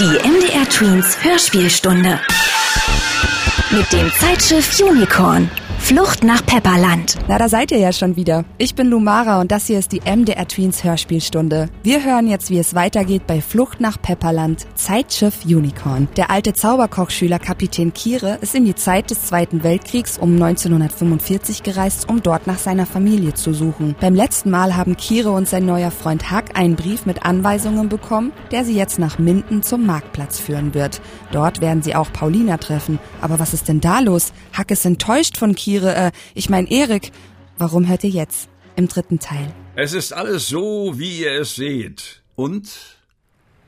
Die MDR Tweens Hörspielstunde. Mit dem Zeitschiff Unicorn. Flucht nach Pepperland. Na, da seid ihr ja schon wieder. Ich bin Lumara und das hier ist die MDR Tweens Hörspielstunde. Wir hören jetzt, wie es weitergeht bei Flucht nach Pepperland, Zeitschiff Unicorn. Der alte Zauberkochschüler Kapitän Kire ist in die Zeit des Zweiten Weltkriegs um 1945 gereist, um dort nach seiner Familie zu suchen. Beim letzten Mal haben Kire und sein neuer Freund Hack einen Brief mit Anweisungen bekommen, der sie jetzt nach Minden zum Marktplatz führen wird. Dort werden sie auch Paulina treffen. Aber was ist denn da los? Hack ist enttäuscht von Kire Tiere, äh, ich mein Erik. Warum hört ihr jetzt? Im dritten Teil. Es ist alles so, wie ihr es seht. Und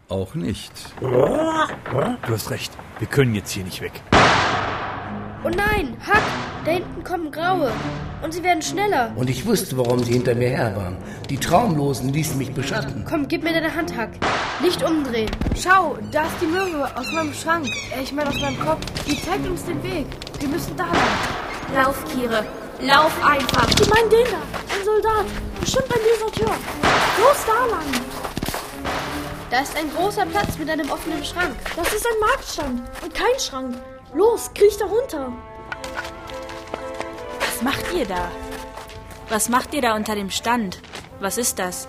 auch nicht. Du hast recht. Wir können jetzt hier nicht weg. Oh nein, Hack! Da hinten kommen Graue. Und sie werden schneller. Und ich wusste, warum sie hinter mir her waren. Die Traumlosen ließen mich beschatten. Komm, gib mir deine Hand, Hack. Nicht umdrehen. Schau, da ist die Möwe aus meinem Schrank. Äh, ich meine aus meinem Kopf. Die zeigt uns den Weg. Wir müssen da lang. Lauf, Kire. Lauf einfach. Ich meine den da. Ein Soldat. Bestimmt an dieser Tür. Los da lang. Da ist ein großer Platz mit einem offenen Schrank. Das ist ein Marktstand und kein Schrank. Los, kriech da runter. Was macht ihr da? Was macht ihr da unter dem Stand? Was ist das?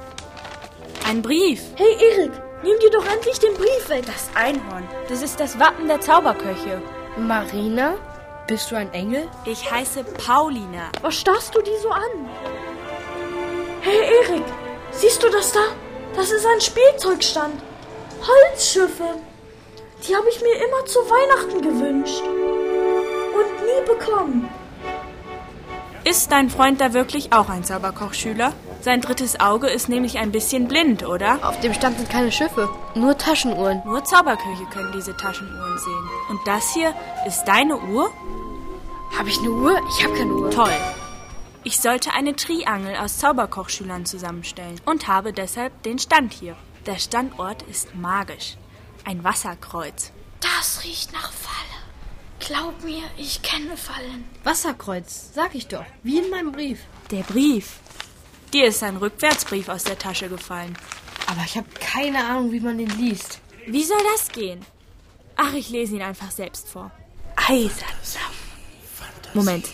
Ein Brief. Hey Erik, nimm dir doch endlich den Brief weg. Das Einhorn. Das ist das Wappen der Zauberköche. Marina? Bist du ein Engel? Ich heiße Paulina. Was starrst du die so an? Hey Erik, siehst du das da? Das ist ein Spielzeugstand. Holzschiffe. Die habe ich mir immer zu Weihnachten gewünscht. Und nie bekommen. Ist dein Freund da wirklich auch ein Zauberkochschüler? Sein drittes Auge ist nämlich ein bisschen blind, oder? Auf dem Stand sind keine Schiffe, nur Taschenuhren. Nur Zauberköche können diese Taschenuhren sehen. Und das hier ist deine Uhr? Habe ich eine Uhr? Ich habe keine Uhr. Toll. Ich sollte eine Triangel aus Zauberkochschülern zusammenstellen und habe deshalb den Stand hier. Der Standort ist magisch. Ein Wasserkreuz. Das riecht nach Falle. Glaub mir, ich kenne Fallen. Wasserkreuz, sag ich doch. Wie in meinem Brief. Der Brief. Dir ist ein Rückwärtsbrief aus der Tasche gefallen. Aber ich habe keine Ahnung, wie man den liest. Wie soll das gehen? Ach, ich lese ihn einfach selbst vor. Eisern. Moment.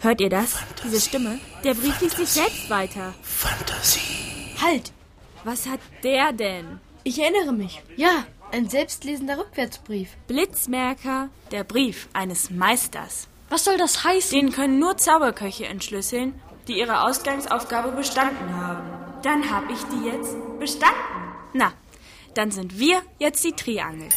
Hört ihr das? Diese Stimme? Der Brief liest sich selbst weiter. Fantasie. Halt! Was hat der denn? Ich erinnere mich. Ja, ein selbstlesender Rückwärtsbrief. Blitzmerker, der Brief eines Meisters. Was soll das heißen? Den können nur Zauberköche entschlüsseln, die ihre Ausgangsaufgabe bestanden haben. Dann habe ich die jetzt bestanden. Na, dann sind wir jetzt die Triangel.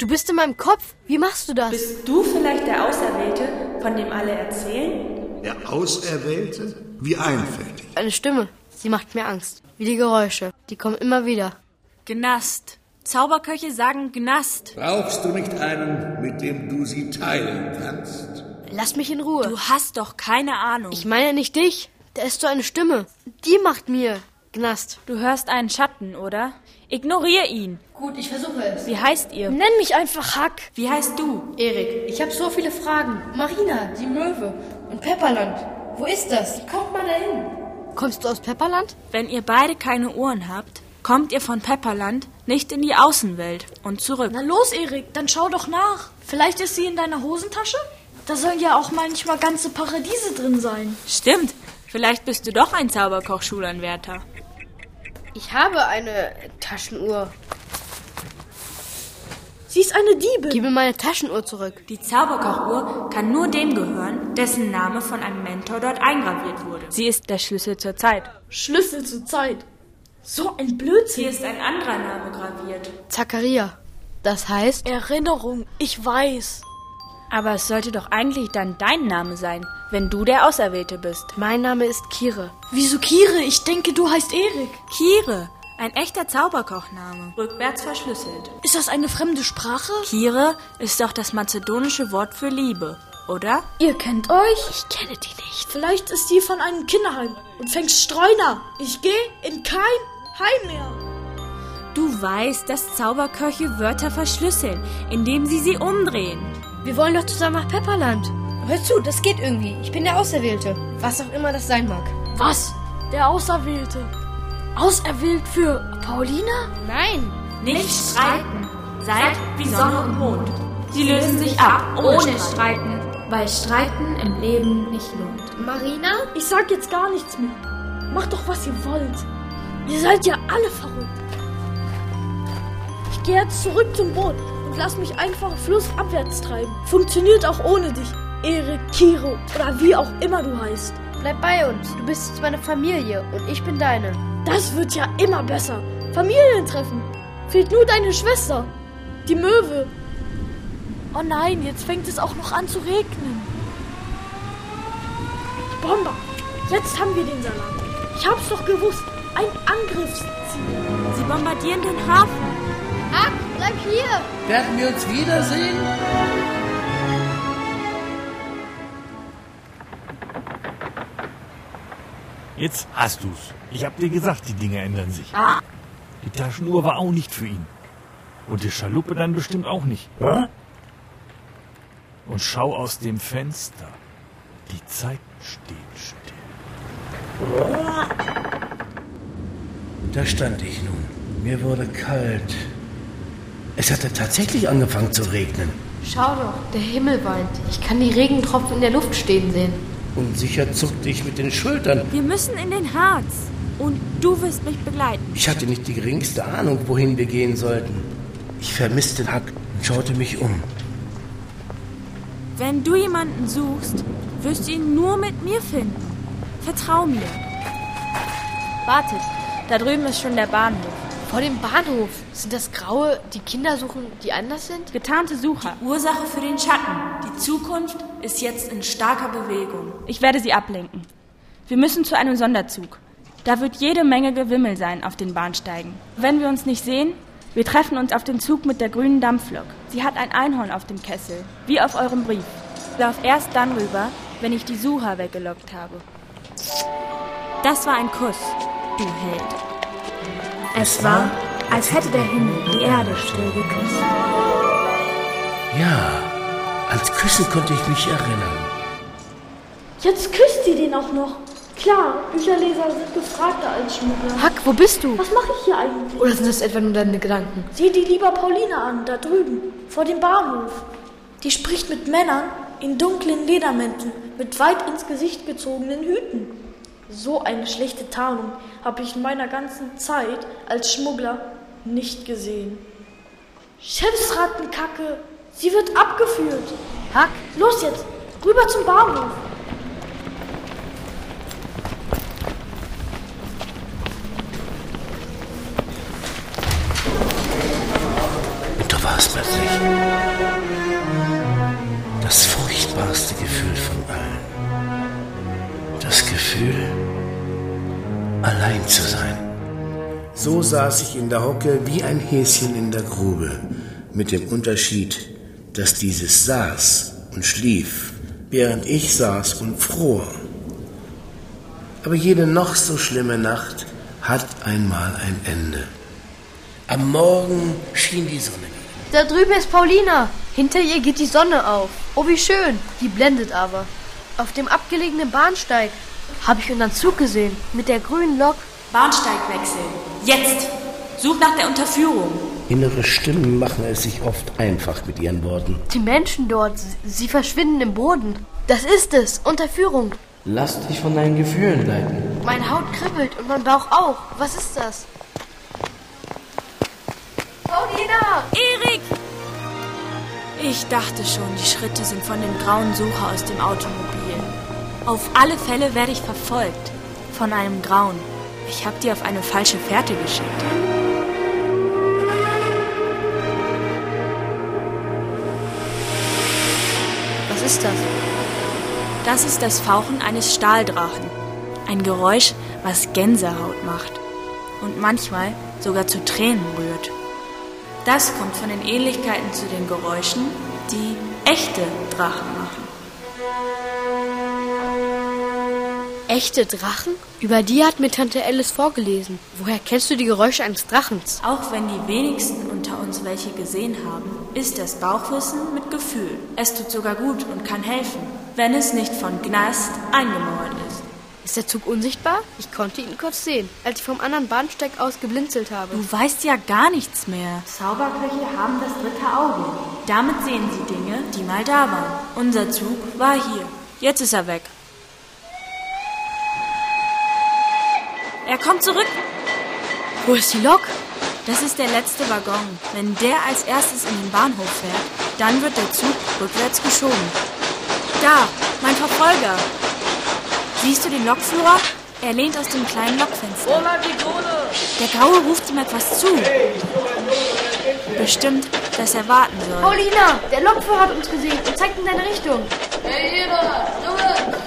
Du bist in meinem Kopf. Wie machst du das? Bist du vielleicht der Auserwählte, von dem alle erzählen? Der Auserwählte? Wie einfältig. Eine Stimme. Sie macht mir Angst. Wie die Geräusche. Die kommen immer wieder. Gnast. Zauberköche sagen Gnast. Brauchst du nicht einen, mit dem du sie teilen kannst? Lass mich in Ruhe. Du hast doch keine Ahnung. Ich meine nicht dich. Da ist so eine Stimme. Die macht mir Gnast. Du hörst einen Schatten, oder? Ignorier ihn. Gut, ich versuche es. Wie heißt ihr? Nenn mich einfach Hack. Wie heißt du? Erik, ich habe so viele Fragen. Marina, die Möwe und Pepperland. Wo ist das? Kommt mal dahin. Kommst du aus Pepperland? Wenn ihr beide keine Ohren habt, kommt ihr von Pepperland nicht in die Außenwelt und zurück. Na los, Erik, dann schau doch nach. Vielleicht ist sie in deiner Hosentasche? Da sollen ja auch manchmal ganze Paradiese drin sein. Stimmt. Vielleicht bist du doch ein Zauberkochschulanwärter. Ich habe eine Taschenuhr. Sie ist eine Diebe. Gib mir meine Taschenuhr zurück. Die Zauberkochuhr kann nur dem gehören, dessen Name von einem Mentor dort eingraviert wurde. Sie ist der Schlüssel zur Zeit. Schlüssel zur Zeit. So ein Blödsinn. Hier ist ein anderer Name graviert. Zacharia. Das heißt? Erinnerung. Ich weiß. Aber es sollte doch eigentlich dann dein Name sein, wenn du der Auserwählte bist. Mein Name ist Kire. Wieso Kire? Ich denke, du heißt Erik. Kire. Ein echter Zauberkochname, rückwärts verschlüsselt. Ist das eine fremde Sprache? Kire ist doch das mazedonische Wort für Liebe, oder? Ihr kennt euch? Ich kenne die nicht. Vielleicht ist die von einem Kinderheim und fängt Streuner. Ich gehe in kein Heim mehr. Du weißt, dass Zauberköche Wörter verschlüsseln, indem sie sie umdrehen. Wir wollen doch zusammen nach Pepperland. Hör zu, das geht irgendwie. Ich bin der Auserwählte. Was auch immer das sein mag. Was? Der Auserwählte. Auserwählt für Paulina? Nein. Nicht streiten. Seid wie Sonne und Mond. Sie lösen sich ab, ohne, ohne Streiten. Weil Streiten im Leben nicht lohnt. Marina? Ich sag jetzt gar nichts mehr. Macht doch, was ihr wollt. Ihr seid ja alle verrückt. Ich gehe jetzt zurück zum Boot und lass mich einfach flussabwärts treiben. Funktioniert auch ohne dich. Erik, Kiro oder wie auch immer du heißt. Bleib bei uns. Du bist jetzt meine Familie und ich bin deine. Das wird ja immer besser. Familientreffen. Fehlt nur deine Schwester. Die Möwe. Oh nein, jetzt fängt es auch noch an zu regnen. Bomber, jetzt haben wir den Salat. Ich hab's doch gewusst. Ein Angriffsziel. Sie bombardieren den Hafen. Hack, bleib hier. Werden wir uns wiedersehen? Jetzt hast du's. Ich hab dir gesagt, die Dinge ändern sich. Ah. Die Taschenuhr war auch nicht für ihn. Und die Schaluppe dann bestimmt auch nicht. Hä? Und schau aus dem Fenster. Die Zeit steht still. Da stand ich nun. Mir wurde kalt. Es hatte tatsächlich angefangen zu regnen. Schau doch, der Himmel weint. Ich kann die Regentropfen in der Luft stehen sehen. Unsicher zuckte ich mit den Schultern. Wir müssen in den Harz. Und du wirst mich begleiten. Ich hatte nicht die geringste Ahnung, wohin wir gehen sollten. Ich vermisste Hack und schaute mich um. Wenn du jemanden suchst, wirst du ihn nur mit mir finden. Vertrau mir. Wartet, da drüben ist schon der Bahnhof. Vor dem Bahnhof sind das Graue, die Kinder suchen, die anders sind? Getarnte Sucher. Die Ursache für den Schatten. Die Zukunft ist jetzt in starker Bewegung. Ich werde sie ablenken. Wir müssen zu einem Sonderzug. Da wird jede Menge Gewimmel sein auf den Bahnsteigen. Wenn wir uns nicht sehen, wir treffen uns auf den Zug mit der grünen Dampflok. Sie hat ein Einhorn auf dem Kessel, wie auf eurem Brief. Lauf erst dann rüber, wenn ich die Sucher weggelockt habe. Das war ein Kuss, du Held. Es war, als hätte der Himmel die Erde still geküsst. Ja, als Küssen konnte ich mich erinnern. Jetzt küsst sie den auch noch. Klar, Bücherleser sind gefragter als Schmuggler. Hack, wo bist du? Was mache ich hier eigentlich? Oder sind das etwa nur deine Gedanken? Sieh die lieber Pauline an, da drüben, vor dem Bahnhof. Die spricht mit Männern in dunklen Ledermänteln, mit weit ins Gesicht gezogenen Hüten. So eine schlechte Tarnung habe ich in meiner ganzen Zeit als Schmuggler nicht gesehen. Chefsrattenkacke, sie wird abgeführt. Hack, los jetzt, rüber zum Bahnhof. Gefühl, allein zu sein. So saß ich in der Hocke wie ein Häschen in der Grube, mit dem Unterschied, dass dieses saß und schlief, während ich saß und fror. Aber jede noch so schlimme Nacht hat einmal ein Ende. Am Morgen schien die Sonne da drüben ist Paulina. Hinter ihr geht die Sonne auf. Oh, wie schön. Die blendet aber. Auf dem abgelegenen Bahnsteig habe ich unseren Zug gesehen. Mit der grünen Lok. Bahnsteigwechsel. Jetzt. Such nach der Unterführung. Innere Stimmen machen es sich oft einfach mit ihren Worten. Die Menschen dort, sie verschwinden im Boden. Das ist es. Unterführung. Lass dich von deinen Gefühlen leiten. Meine Haut kribbelt und mein Bauch auch. Was ist das? Paulina! Erik! Ich dachte schon, die Schritte sind von dem grauen Sucher aus dem Automobil. Auf alle Fälle werde ich verfolgt. Von einem Grauen. Ich habe dir auf eine falsche Fährte geschickt. Was ist das? Das ist das Fauchen eines Stahldrachen. Ein Geräusch, was Gänsehaut macht. Und manchmal sogar zu Tränen rührt. Das kommt von den Ähnlichkeiten zu den Geräuschen, die echte Drachen machen. Echte Drachen? Über die hat mir Tante Alice vorgelesen. Woher kennst du die Geräusche eines Drachens? Auch wenn die wenigsten unter uns welche gesehen haben, ist das Bauchwissen mit Gefühl. Es tut sogar gut und kann helfen, wenn es nicht von Gnast eingemauert ist. Ist der Zug unsichtbar? Ich konnte ihn kurz sehen, als ich vom anderen Bahnsteig aus geblinzelt habe. Du weißt ja gar nichts mehr. Zauberköche haben das dritte Auge. Damit sehen sie Dinge, die mal da waren. Unser Zug war hier. Jetzt ist er weg. Er kommt zurück. Wo ist die Lok? Das ist der letzte Waggon. Wenn der als erstes in den Bahnhof fährt, dann wird der Zug rückwärts geschoben. Da, mein Verfolger. Siehst du den Lokführer? Er lehnt aus dem kleinen Lokfenster. Der Graue ruft ihm etwas zu. Bestimmt, dass er warten soll. Paulina, der Lokführer hat uns gesehen und zeigt in deine Richtung.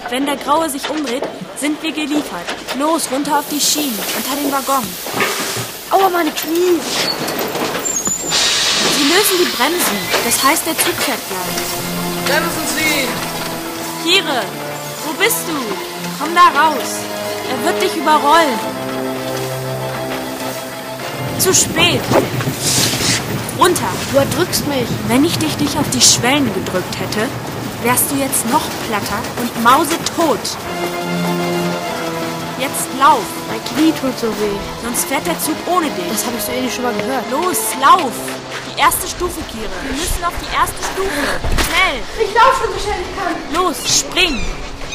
Wenn der Graue sich umdreht, sind wir geliefert. Los, runter auf die Schienen, unter den Waggon. Aua, meine Knie. Sie lösen die Bremsen. Das heißt, der Zug fährt gleich. Bremsen Sie! Kire, wo bist du? Komm da raus. Er wird dich überrollen. Zu spät. Runter. Du erdrückst mich. Wenn ich dich nicht auf die Schwellen gedrückt hätte, wärst du jetzt noch platter und mausetot. Jetzt lauf. Mein Knie tut so weh. Sonst fährt der Zug ohne dich. Das habe ich so ähnlich schon mal gehört. Los, lauf. Die erste Stufe, Kire. Wir müssen auf die erste Stufe. Schnell. Ich laufe schon so schnell ich kann. Los, spring.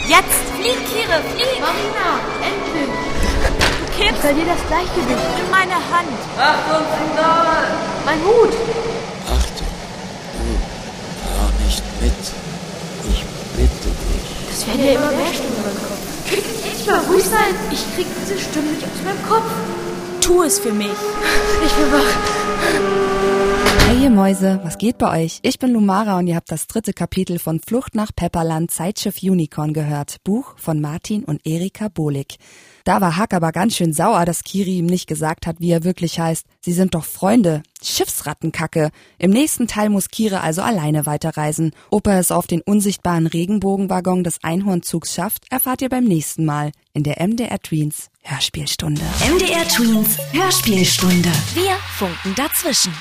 Jetzt. Flieg, Kire, flieg. Marina, endlich. Du Ich kippst verliere das Gleichgewicht. in meine Hand. Achtung, Signal! Mein Hut. Achtung, du fahr nicht mit. Ich bitte dich. Es werden ja immer mehr Stimmen in Ich mal ruhig sein. Ich krieg diese Stimme nicht aus meinem Kopf. Tu es für mich. Ich bin wach. Hey ihr Mäuse, was geht bei euch? Ich bin Lumara und ihr habt das dritte Kapitel von Flucht nach Pepperland Zeitschiff Unicorn gehört. Buch von Martin und Erika Bohlig. Da war Hack aber ganz schön sauer, dass Kiri ihm nicht gesagt hat, wie er wirklich heißt. Sie sind doch Freunde. Schiffsrattenkacke. Im nächsten Teil muss Kire also alleine weiterreisen. Ob er es auf den unsichtbaren Regenbogenwaggon des Einhornzugs schafft, erfahrt ihr beim nächsten Mal in der MDR Tweens Hörspielstunde. MDR Tweens Hörspielstunde. Wir funken dazwischen.